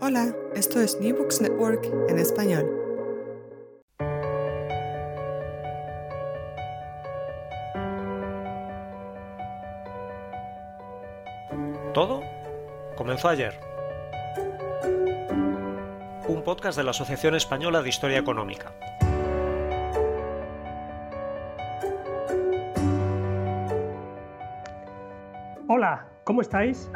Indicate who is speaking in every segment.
Speaker 1: Hola, esto es New Books Network en español.
Speaker 2: Todo comenzó ayer. Un podcast de la Asociación Española de Historia Económica.
Speaker 3: Hola, ¿cómo estáis?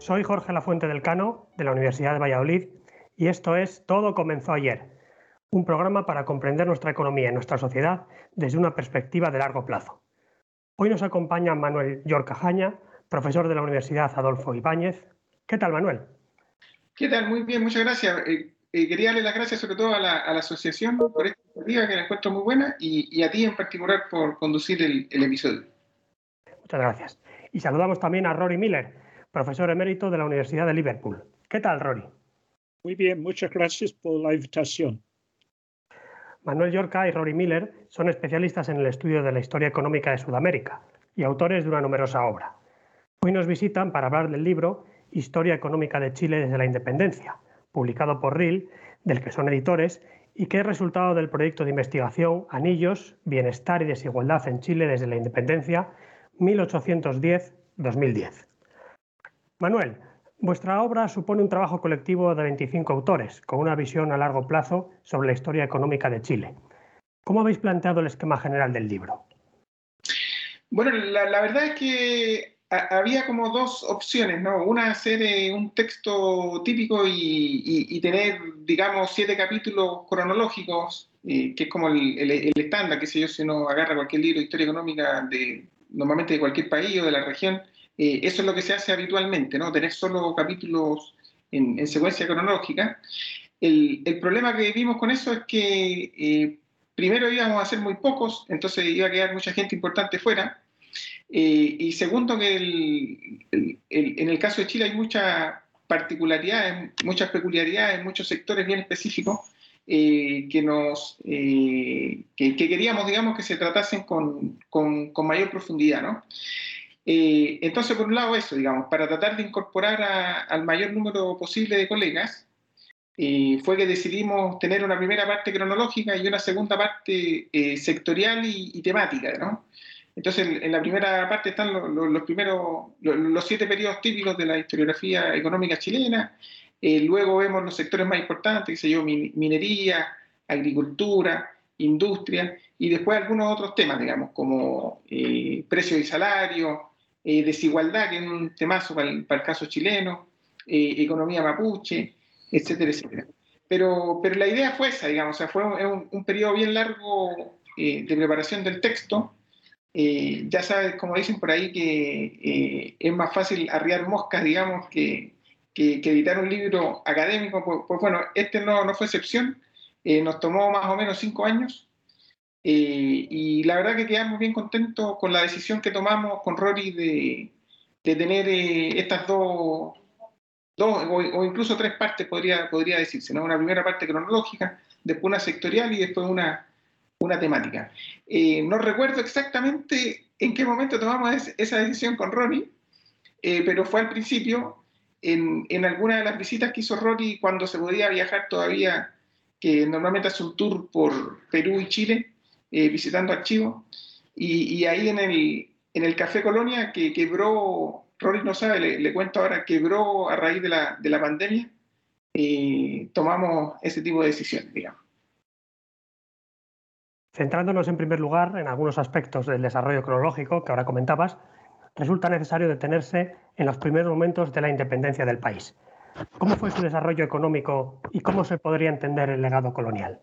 Speaker 3: Soy Jorge Lafuente del Cano, de la Universidad de Valladolid, y esto es Todo comenzó ayer, un programa para comprender nuestra economía y nuestra sociedad desde una perspectiva de largo plazo. Hoy nos acompaña Manuel Yorcajaña, profesor de la Universidad Adolfo Ibáñez. ¿Qué tal, Manuel?
Speaker 4: ¿Qué tal? Muy bien, muchas gracias. Eh, eh, quería darle las gracias sobre todo a la, a la asociación por esta iniciativa que la encuentro muy buena y, y, a ti en particular por conducir el, el episodio.
Speaker 3: Muchas gracias. Y saludamos también a Rory Miller, profesor emérito de la Universidad de Liverpool. ¿Qué tal, Rory?
Speaker 5: Muy bien, muchas gracias por la invitación.
Speaker 3: Manuel Yorca y Rory Miller son especialistas en el estudio de la historia económica de Sudamérica y autores de una numerosa obra. Hoy nos visitan para hablar del libro Historia Económica de Chile desde la Independencia, publicado por RIL, del que son editores y que es resultado del proyecto de investigación Anillos, Bienestar y Desigualdad en Chile desde la Independencia 1810-2010. Manuel, vuestra obra supone un trabajo colectivo de 25 autores, con una visión a largo plazo sobre la historia económica de Chile. ¿Cómo habéis planteado el esquema general del libro?
Speaker 4: Bueno, la, verdad es que había como dos opciones, ¿no? Una, hacer eh, un texto típico y, tener, digamos, siete capítulos cronológicos, eh, que es como el, estándar, que sé yo, si uno agarra cualquier libro de historia económica de, normalmente de cualquier país o de la región, eh, eso es lo que se hace habitualmente, ¿no? Tener solo capítulos en, en secuencia cronológica. El, problema que vimos con eso es que eh, primero íbamos a ser muy pocos, entonces iba a quedar mucha gente importante fuera. Eh, y segundo, que en el caso de Chile hay muchas particularidades, muchas peculiaridades, muchos sectores bien específicos eh, que, nos, que, queríamos, digamos, que se tratasen con, con, con mayor profundidad, ¿no? Eh, entonces, por un lado, eso, digamos, para tratar de incorporar a, al mayor número posible de colegas, eh, fue que decidimos tener una primera parte cronológica y una segunda parte eh, sectorial y, temática, ¿no? Entonces, en, la primera parte están los, primeros, los, siete periodos típicos de la historiografía económica chilena, luego vemos los sectores más importantes, que sé yo, minería, agricultura, industria, y después algunos otros temas, digamos, como precios y salarios, eh, desigualdad, que es un temazo para el, para el caso chileno, eh, economía mapuche, etcétera, etcétera. Pero, pero la idea fue esa, digamos, o sea, fue un, un periodo bien largo de preparación del texto. ya sabes, como dicen por ahí, que es más fácil arriar moscas, digamos, que, que, que, editar un libro académico, pues, pues bueno, este no, no fue excepción, eh, nos tomó más o menos cinco años eh, y la verdad que quedamos bien contentos con la decisión que tomamos con Rory de, de tener eh, estas dos, dos o, incluso tres partes podría, podría decirse, ¿no? Una primera parte cronológica, después una sectorial y después una, una temática. Eh, no recuerdo exactamente en qué momento tomamos esa decisión con Ronnie, eh, pero fue al principio, en, en alguna de las visitas que hizo Ronnie cuando se podía viajar todavía, que normalmente hace un tour por Perú y Chile, eh, visitando archivos, y, ahí en el, en el Café Colonia, que quebró, Rory no sabe, le, cuento ahora, quebró a raíz de la, de la pandemia, y tomamos ese tipo de decisiones, digamos.
Speaker 3: Centrándonos en primer lugar en algunos aspectos del desarrollo cronológico que ahora comentabas, resulta necesario detenerse en los primeros momentos de la independencia del país. ¿Cómo fue su desarrollo económico y cómo se podría entender el legado colonial?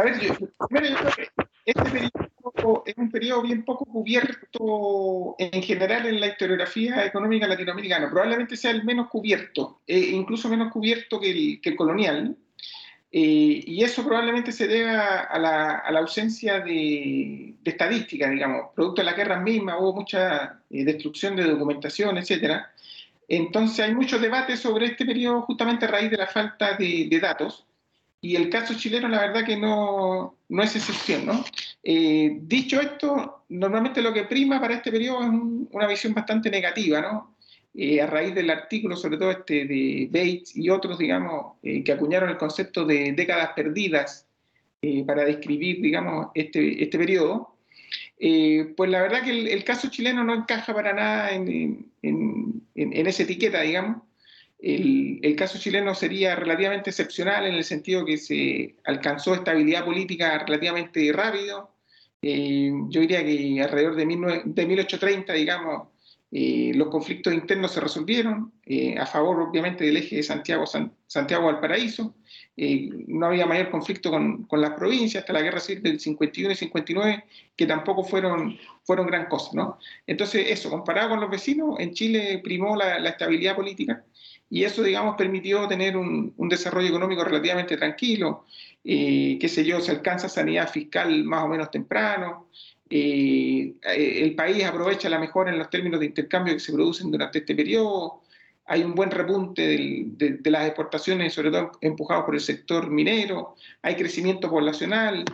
Speaker 4: A ver, yo, primero yo creo que este periodo es un periodo bien poco cubierto en general en la historiografía económica latinoamericana. Probablemente sea el menos cubierto, e incluso menos cubierto que el, que el colonial. Eh, y eso probablemente se deba a la, a la ausencia de, de, estadística, digamos, producto de la guerra misma, hubo mucha eh, destrucción de documentación, etc. Entonces hay mucho debate sobre este periodo justamente a raíz de la falta de, de datos. Y el caso chileno, la verdad que no, no es excepción, ¿no? Eh, dicho esto, normalmente lo que prima para este periodo es un, una visión bastante negativa, ¿no? Eh, a raíz del artículo, sobre todo este de Bates y otros, digamos, eh, que acuñaron el concepto de décadas perdidas para describir, digamos, este, este periodo, pues la verdad que el, el, caso chileno no encaja para nada en, en, en, en esa etiqueta, digamos, el, el, caso chileno sería relativamente excepcional en el sentido que se alcanzó estabilidad política relativamente rápido. Eh, yo diría que alrededor de, de 1830, digamos, eh, los conflictos internos se resolvieron eh, a favor, obviamente, del eje de Santiago, San, Santiago Valparaíso. no había mayor conflicto con, con, las provincias hasta la guerra civil del 51 y 59, que tampoco fueron, fueron gran cosa. ¿no? Entonces, eso, comparado con los vecinos, en Chile primó la, la estabilidad política y eso, digamos, permitió tener un, un desarrollo económico relativamente tranquilo, eh, qué sé yo, se alcanza sanidad fiscal más o menos temprano, eh, el país aprovecha la mejora en los términos de intercambio que se producen durante este periodo, hay un buen repunte de, las exportaciones, sobre todo empujados por el sector minero, hay crecimiento poblacional,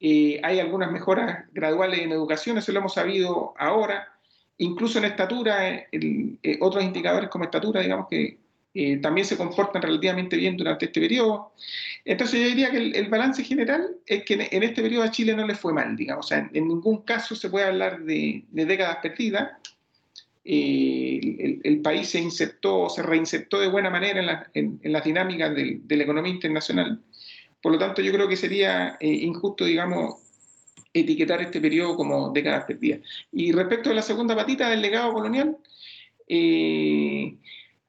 Speaker 4: eh, hay algunas mejoras graduales en educación, eso lo hemos sabido ahora, incluso en estatura, eh, otros indicadores como estatura, digamos que eh, también se comportan relativamente bien durante este periodo. Entonces yo diría que el, balance general es que en, este periodo a Chile no le fue mal, digamos, en, en ningún caso se puede hablar de, de décadas perdidas. Eh, el, país se insertó, se reinsertó de buena manera en, la, en las dinámicas de, de, la economía internacional. Por lo tanto, yo creo que sería eh, injusto, digamos, etiquetar este periodo como décadas perdidas. Y respecto a la segunda patita del legado colonial, eh,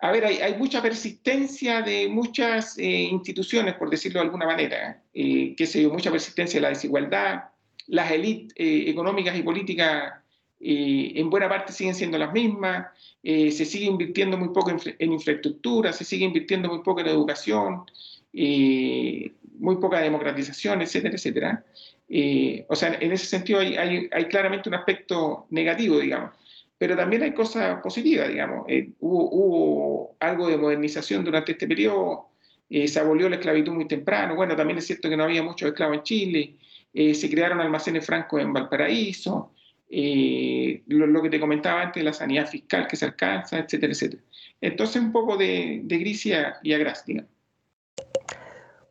Speaker 4: a ver, hay, hay, mucha persistencia de muchas eh, instituciones, por decirlo de alguna manera, eh, que se mucha persistencia de la desigualdad, las élites eh, económicas y políticas eh, en buena parte siguen siendo las mismas, se sigue invirtiendo muy poco en, en, infraestructura, se sigue invirtiendo muy poco en educación, muy poca democratización, etcétera, etcétera. o sea, en ese sentido hay, hay, hay claramente un aspecto negativo, digamos pero también hay cosas positivas, digamos. Eh, hubo, hubo, algo de modernización durante este periodo, eh, se abolió la esclavitud muy temprano, bueno, también es cierto que no había muchos esclavos en Chile, eh, se crearon almacenes francos en Valparaíso, eh, lo, lo, que te comentaba antes, la sanidad fiscal que se alcanza, etcétera, etcétera. Entonces un poco de, de gris y a, digamos.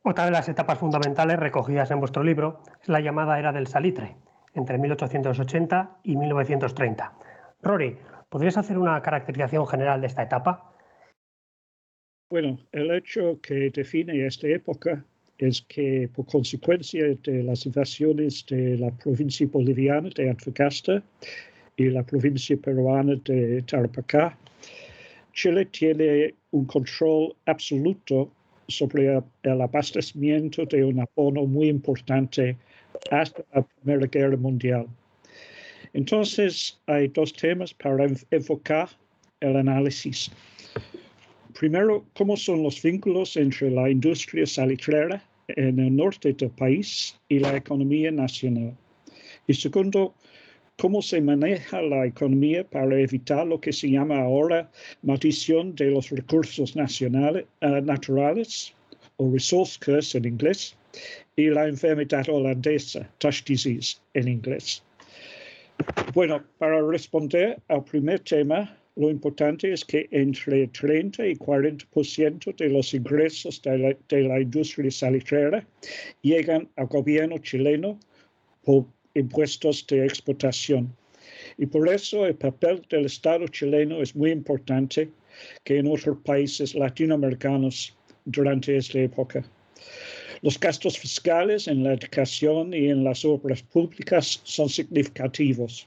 Speaker 3: Otra de las etapas fundamentales recogidas en vuestro libro es la llamada era del salitre, entre 1880 y 1930 Rory, ¿podrías hacer una caracterización general de esta etapa?
Speaker 5: Bueno, el hecho que define esta época es que por consecuencia de las invasiones de la provincia boliviana de Antofagasta y la provincia peruana de Tarapacá, Chile tiene un control absoluto sobre el abastecimiento de un abono muy importante hasta la Primera Guerra Mundial. Entonces, hay dos temas para enfocar el análisis. Primero, cómo son los vínculos entre la industria salitrera en el norte del país y la economía nacional. Y segundo, cómo se maneja la economía para evitar lo que se llama ahora maldición de los recursos uh, naturales, o resource curse en inglés, y la enfermedad holandesa, Tush disease en inglés. Bueno, para responder al primer tema, lo importante es que entre 30 y 40% de los ingresos de la, de la industria salitrera llegan al gobierno chileno por impuestos de exportación. Y por eso el papel del Estado chileno es muy importante que en otros países latinoamericanos durante esta época. Los gastos fiscales en la educación y en las obras públicas son significativos.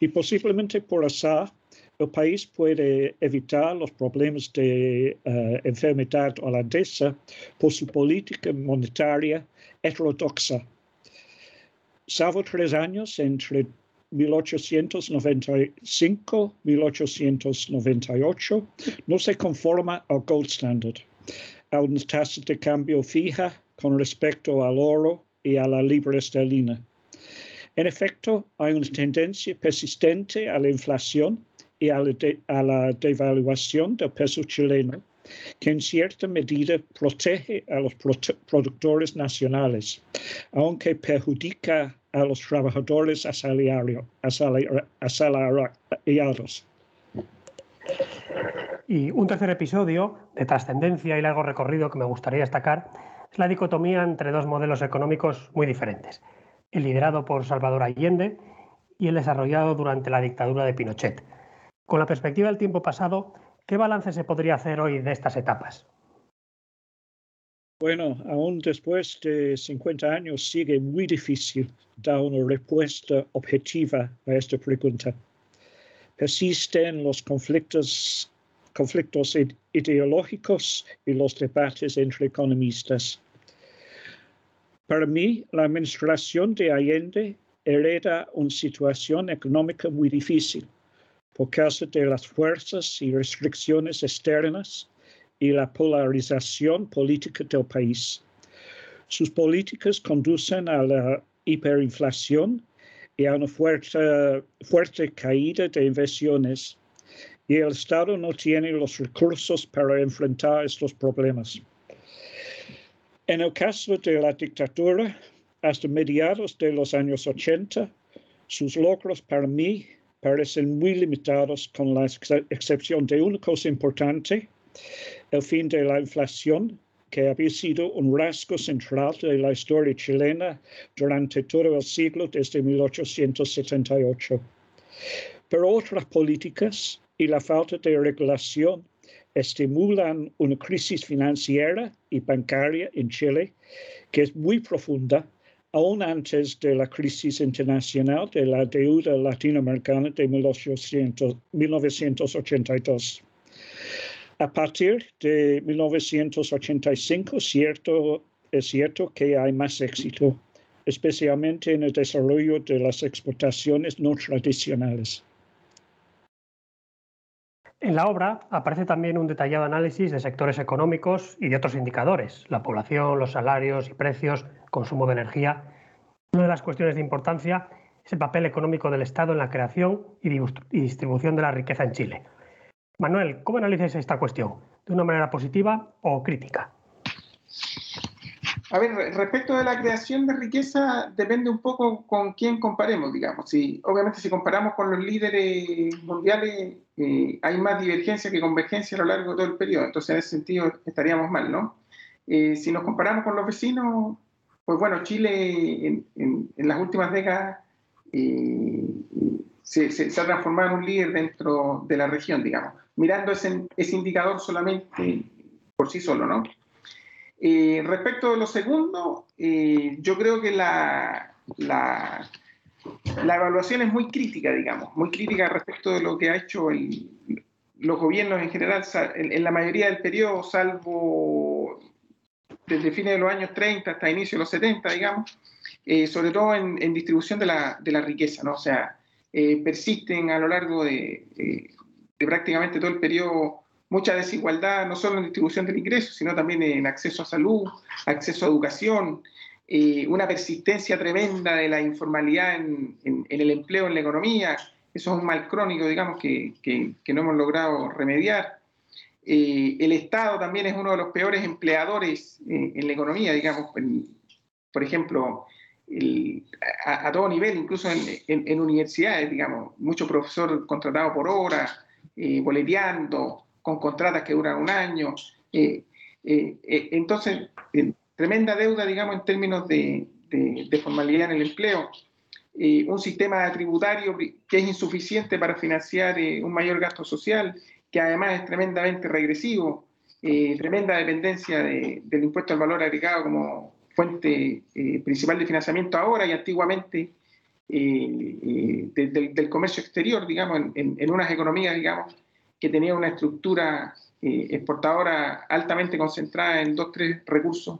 Speaker 5: Y posiblemente por azar, el país puede evitar los problemas de uh, enfermedad holandesa por su política monetaria heterodoxa. Salvo tres años entre 1895 1898, no se conforma al gold standard, a una tasa de cambio fija con respecto al oro y a la libra esterlina. En efecto, hay una tendencia persistente a la inflación y a la, a la devaluación del peso chileno, que en cierta medida protege a los productores nacionales, aunque perjudica a los trabajadores asalariados.
Speaker 3: Y un tercer episodio de trascendencia y largo recorrido que me gustaría destacar es la dicotomía entre dos modelos económicos muy diferentes, el liderado por Salvador Allende y el desarrollado durante la dictadura de Pinochet. Con la perspectiva del tiempo pasado, ¿qué balance se podría hacer hoy de estas etapas?
Speaker 5: Bueno, aún después de 50 años sigue muy difícil dar una respuesta objetiva a esta pregunta. Persisten los conflictos conflictos ideológicos y los debates entre economistas. Para mí, la administración de Allende hereda una situación económica muy difícil por causa de las fuerzas y restricciones externas y la polarización política del país. Sus políticas conducen a la hiperinflación y a una fuerte, fuerte caída de inversiones y el Estado no tiene los recursos para enfrentar estos problemas. En el caso de la dictadura, hasta mediados de los años 80, sus logros para mí parecen muy limitados con la ex excepción de una cosa importante, el fin de la inflación, que había sido un rasgo central de la historia chilena durante todo el siglo desde 1878. Pero otras políticas y la falta de regulación estimulan una crisis financiera y bancaria en Chile que es muy profunda, aún antes de la crisis internacional de la deuda latinoamericana de 1800, 1982. A partir de 1985, cierto, es cierto que hay más éxito, especialmente en el desarrollo de las exportaciones no tradicionales.
Speaker 3: En la obra aparece también un detallado análisis de sectores económicos y de otros indicadores, la población, los salarios y precios, consumo de energía. Una de las cuestiones de importancia es el papel económico del Estado en la creación y distribución de la riqueza en Chile. Manuel, ¿cómo analizas esta cuestión? ¿De una manera positiva o crítica?
Speaker 4: A ver, respecto de la creación de riqueza, depende un poco con quién comparemos, digamos. Obviamente, si comparamos con los líderes mundiales, eh, hay más divergencia que convergencia a lo largo de todo el periodo. Entonces, en ese sentido, estaríamos mal, ¿no? Eh, si nos comparamos con los vecinos, pues bueno, Chile en, en, en las últimas décadas eh, se, se, se, ha transformado en un líder dentro de la región, digamos, mirando ese, ese indicador solamente por sí solo, ¿no? Eh, respecto de lo segundo, eh, yo creo que la, la, la, evaluación es muy crítica, digamos, muy crítica respecto de lo que ha hecho los gobiernos en general, en, la mayoría del periodo, salvo desde fines de los años 30 hasta inicio de los 70, digamos, eh, sobre todo en, distribución de la, riqueza, ¿no? O sea, eh, persisten a lo largo de, de prácticamente todo el periodo mucha desigualdad, no solo en distribución del ingreso, sino también en acceso a salud, acceso a educación, eh, una persistencia tremenda de la informalidad en, el empleo, en la economía. Eso es un mal crónico, digamos, que, no hemos logrado remediar. Eh, el Estado también es uno de los peores empleadores eh, en la economía, digamos. por ejemplo, a, todo nivel, incluso en, universidades, digamos, mucho profesor contratado por hora, boleteando, con contratas que duran un año. entonces, tremenda deuda, digamos, en términos de, formalidad en el empleo, eh, un sistema tributario que es insuficiente para financiar eh, un mayor gasto social, que además es tremendamente regresivo, eh, tremenda dependencia del impuesto al valor agregado como fuente principal de financiamiento ahora y antiguamente del, comercio exterior, digamos, en, en, unas economías, digamos, que tenían una estructura exportadora altamente concentrada en dos, tres recursos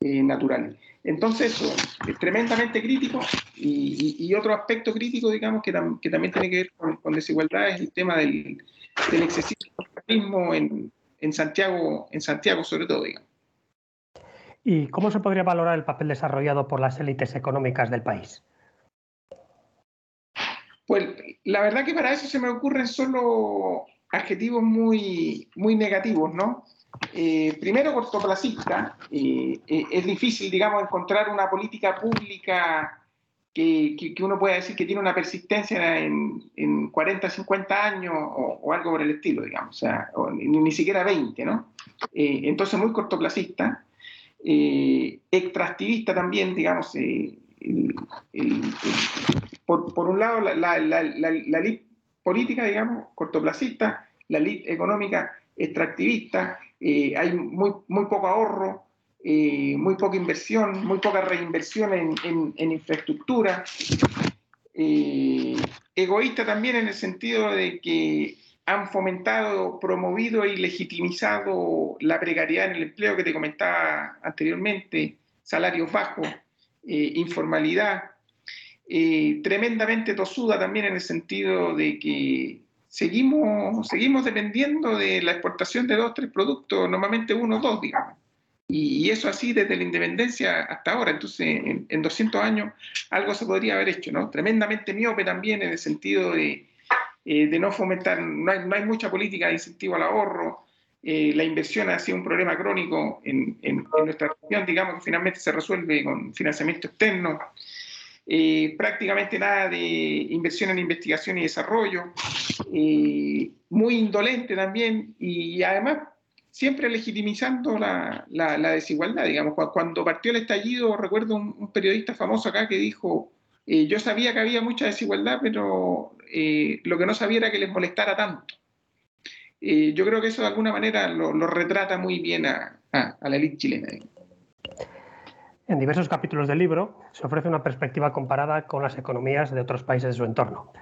Speaker 4: eh, naturales. Entonces, es tremendamente crítico y, otro aspecto crítico, digamos, que, también tiene que ver con, desigualdad es el tema del, excesivo capitalismo en, Santiago, en Santiago sobre todo, digamos.
Speaker 3: ¿Y cómo se podría valorar el papel desarrollado por las élites económicas del país?
Speaker 4: Pues la verdad que para eso se me ocurren solo adjetivos muy, muy negativos, ¿no? Eh, primero cortoplacista. Eh, eh, es difícil, digamos, encontrar una política pública que, que, uno pueda decir que tiene una persistencia en, en 40, 50 años o, algo por el estilo, digamos, o sea, ni, siquiera 20, ¿no? entonces, muy cortoplacista. extractivista también, digamos, por, por, un lado, la, la, la, la, política, digamos, cortoplacista, la elite económica extractivista, eh, hay muy, muy poco ahorro, eh, muy poca inversión, muy poca reinversión en, en, infraestructura. Eh, egoísta también en el sentido de que han fomentado, promovido y legitimizado la precariedad en el empleo que te comentaba anteriormente, salarios bajos, informalidad, tremendamente tosuda también en el sentido de que seguimos, seguimos dependiendo de la exportación de dos, tres productos, normalmente uno dos, digamos. Y, eso así desde la independencia hasta ahora. Entonces, en, 200 años algo se podría haber hecho, ¿no? Tremendamente miope también en el sentido de, eh, de no fomentar, no hay, no hay, mucha política de incentivo al ahorro. Eh, la inversión ha sido un problema crónico en, en, en nuestra región, digamos que finalmente se resuelve con financiamiento externo. Eh, prácticamente nada de inversión en investigación y desarrollo, eh, muy indolente también y además siempre legitimizando la, desigualdad. Digamos, cuando partió el estallido, recuerdo un, periodista famoso acá que dijo, eh, yo sabía que había mucha desigualdad, pero lo que no sabía era que les molestara tanto. yo creo que eso de alguna manera lo, retrata muy bien a, a la élite chilena.
Speaker 3: En diversos capítulos del libro se ofrece una perspectiva comparada con las economías de otros países de su entorno.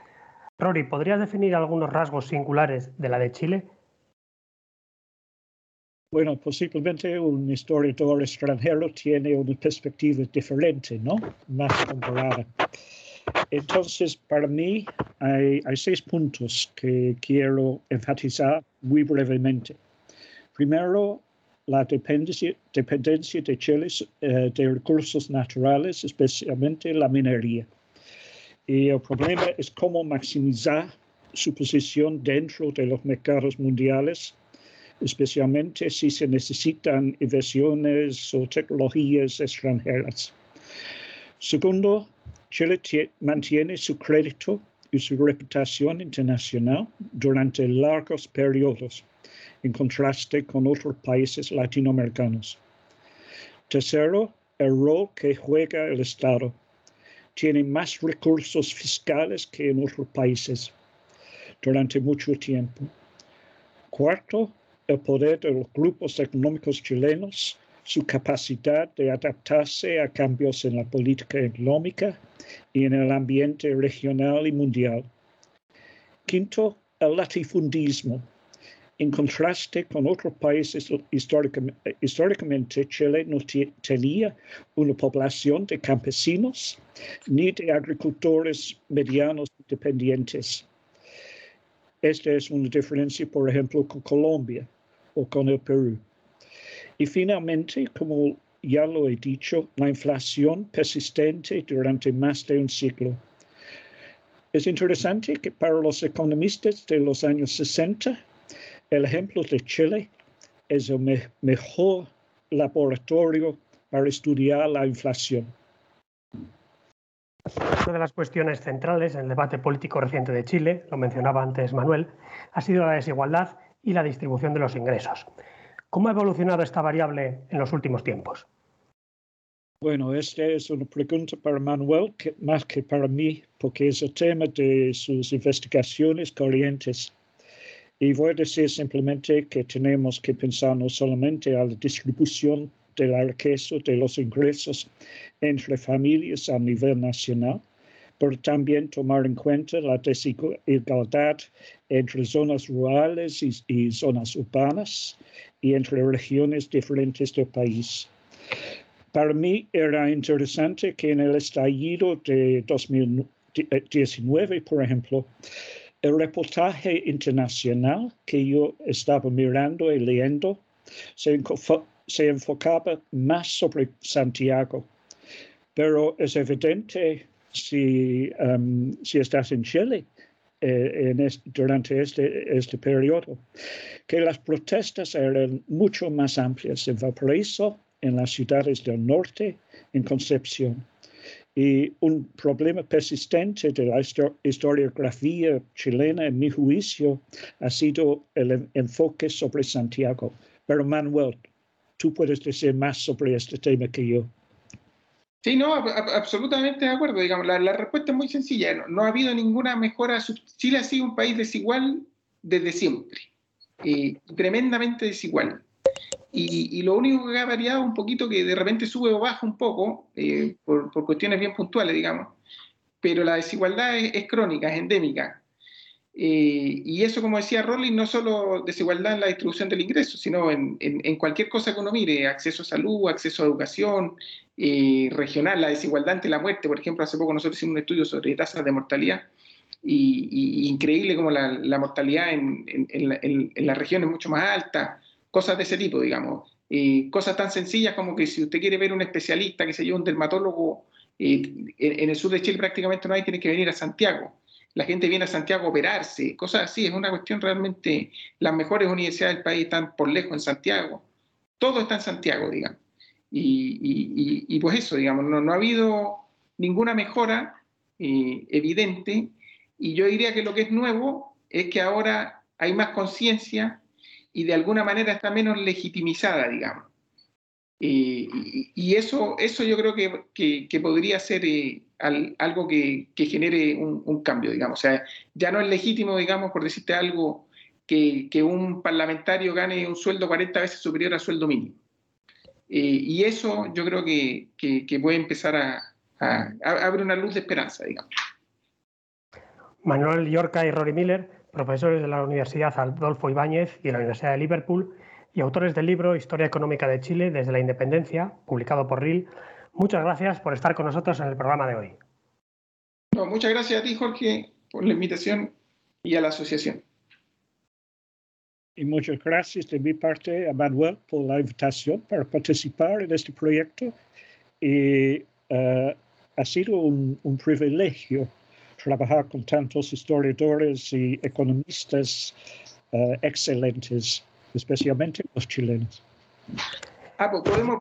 Speaker 3: Rory, ¿podrías definir algunos rasgos singulares de la de Chile?
Speaker 5: Bueno, posiblemente un historiador extranjero tiene una perspectiva diferente, ¿no? Más comparada. Entonces, para mí hay, hay seis puntos que quiero enfatizar muy brevemente. Primero, la dependencia, dependencia de Chile eh, de recursos naturales, especialmente la minería. Y el problema es cómo maximizar su posición dentro de los mercados mundiales, especialmente si se necesitan inversiones o tecnologías extranjeras. Segundo, Chile mantiene su crédito y su reputación internacional durante largos periodos en contraste con otros países latinoamericanos. Tercero, el rol que juega el Estado. Tiene más recursos fiscales que en otros países durante mucho tiempo. Cuarto, el poder de los grupos económicos chilenos, su capacidad de adaptarse a cambios en la política económica y en el ambiente regional y mundial. Quinto, el latifundismo, en contraste con otros países, históricamente, Chile no tenía una población de campesinos ni de agricultores medianos independientes. Esta es una diferencia, por ejemplo, con Colombia o con el Perú. Y finalmente, como ya lo he dicho, la inflación persistente durante más de un siglo. Es interesante que para los economistas de los años 60, el ejemplo de Chile es el mejor laboratorio para estudiar la inflación.
Speaker 3: Una de las cuestiones centrales en el debate político reciente de Chile, lo mencionaba antes Manuel, ha sido la desigualdad y la distribución de los ingresos. ¿Cómo ha evolucionado esta variable en los últimos tiempos?
Speaker 5: Bueno, esta es una pregunta para Manuel más que para mí, porque es el tema de sus investigaciones corrientes. Y voy a decir simplemente que tenemos que pensar no solamente a la distribución de la riqueza, de los ingresos entre familias a nivel nacional, pero también tomar en cuenta la desigualdad entre zonas rurales y, zonas urbanas y entre regiones diferentes del país. Para mí era interesante que en el estallido de 2019, por ejemplo, el reportaje internacional que yo estaba mirando y leyendo se, enfocaba más sobre Santiago. Pero es evidente si, um, si estás en Chile eh, en durante este, este periodo, que las protestas eran mucho más amplias en Valparaíso, en las ciudades del norte, en Concepción. Y un problema persistente de la historiografía chilena, en mi juicio, ha sido el enfoque sobre Santiago. Pero Manuel, tú puedes decir más sobre este tema que yo.
Speaker 4: Sí, no, absolutamente de acuerdo. Digamos, la, respuesta es muy sencilla. No, ha habido ninguna mejora. Chile ha sido un país desigual desde siempre, eh, tremendamente desigual. Y, lo único que ha variado un poquito, que de repente sube o baja un poco, eh, por, cuestiones bien puntuales, digamos, pero la desigualdad es, crónica, es endémica. Eh, y eso, como decía Rolling, no solo desigualdad en la distribución del ingreso, sino en, en, cualquier cosa que uno mire, acceso a salud, acceso a educación, eh, regional, la desigualdad ante la muerte. Por ejemplo, hace poco nosotros hicimos un estudio sobre tasas de mortalidad y, increíble como la, la mortalidad en, en, la, en, las regiones mucho más alta, cosas de ese tipo, digamos. Eh, cosas tan sencillas como que si usted quiere ver un especialista, que se yo, un dermatólogo, en, el sur de Chile prácticamente no hay, tiene que venir a Santiago la gente viene a Santiago a operarse, cosas así, es una cuestión realmente, las mejores universidades del país están por lejos en Santiago, todo está en Santiago, digamos. Y, pues eso, digamos, no, ha habido ninguna mejora eh, evidente, y yo diría que lo que es nuevo es que ahora hay más conciencia y de alguna manera está menos legitimizada, digamos. Eh, y, eso, eso yo creo que, que, podría ser eh, algo que, genere un, cambio, digamos. O sea, ya no es legítimo, digamos, por decirte algo, que, un parlamentario gane un sueldo 40 veces superior al sueldo mínimo. Eh, y eso yo creo que, puede empezar a, a, abrir una luz de esperanza, digamos.
Speaker 3: Manuel Yorca y Rory Miller, profesores de la Universidad Adolfo Ibáñez y de la Universidad de Liverpool, y autores del libro Historia Económica de Chile desde la Independencia, publicado por RIL. Muchas gracias por estar con nosotros en el programa de hoy.
Speaker 4: muchas gracias a ti, Jorge, por la invitación y a la asociación.
Speaker 5: Y muchas gracias de mi parte a Manuel por la invitación para participar en este proyecto. Y uh, ha sido un, privilegio trabajar con tantos historiadores y economistas uh, excelentes especialmente los chilenos.
Speaker 4: Ah, pues podemos,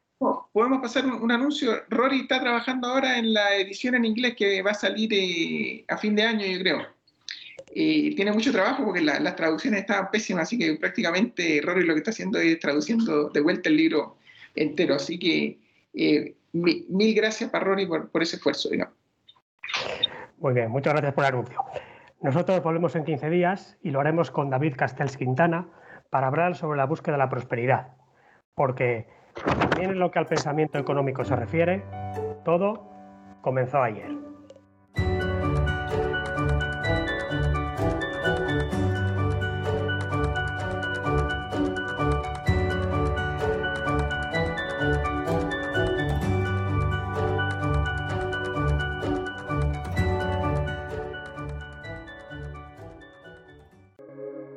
Speaker 4: podemos pasar un, anuncio. Rory está trabajando ahora en la edición en inglés que va a salir eh, a fin de año, yo creo. Eh, tiene mucho trabajo porque las traducciones estaban pésimas, así que prácticamente Rory lo que está haciendo es traduciendo de vuelta el libro entero. Así que eh, mil, gracias para Rory por, por ese esfuerzo, digamos.
Speaker 3: Muy bien, muchas gracias por el anuncio. Nosotros volvemos en 15 días y lo haremos con David Castells Quintana, para hablar sobre la búsqueda de la prosperidad, porque también en lo que al pensamiento económico se refiere, todo comenzó ayer.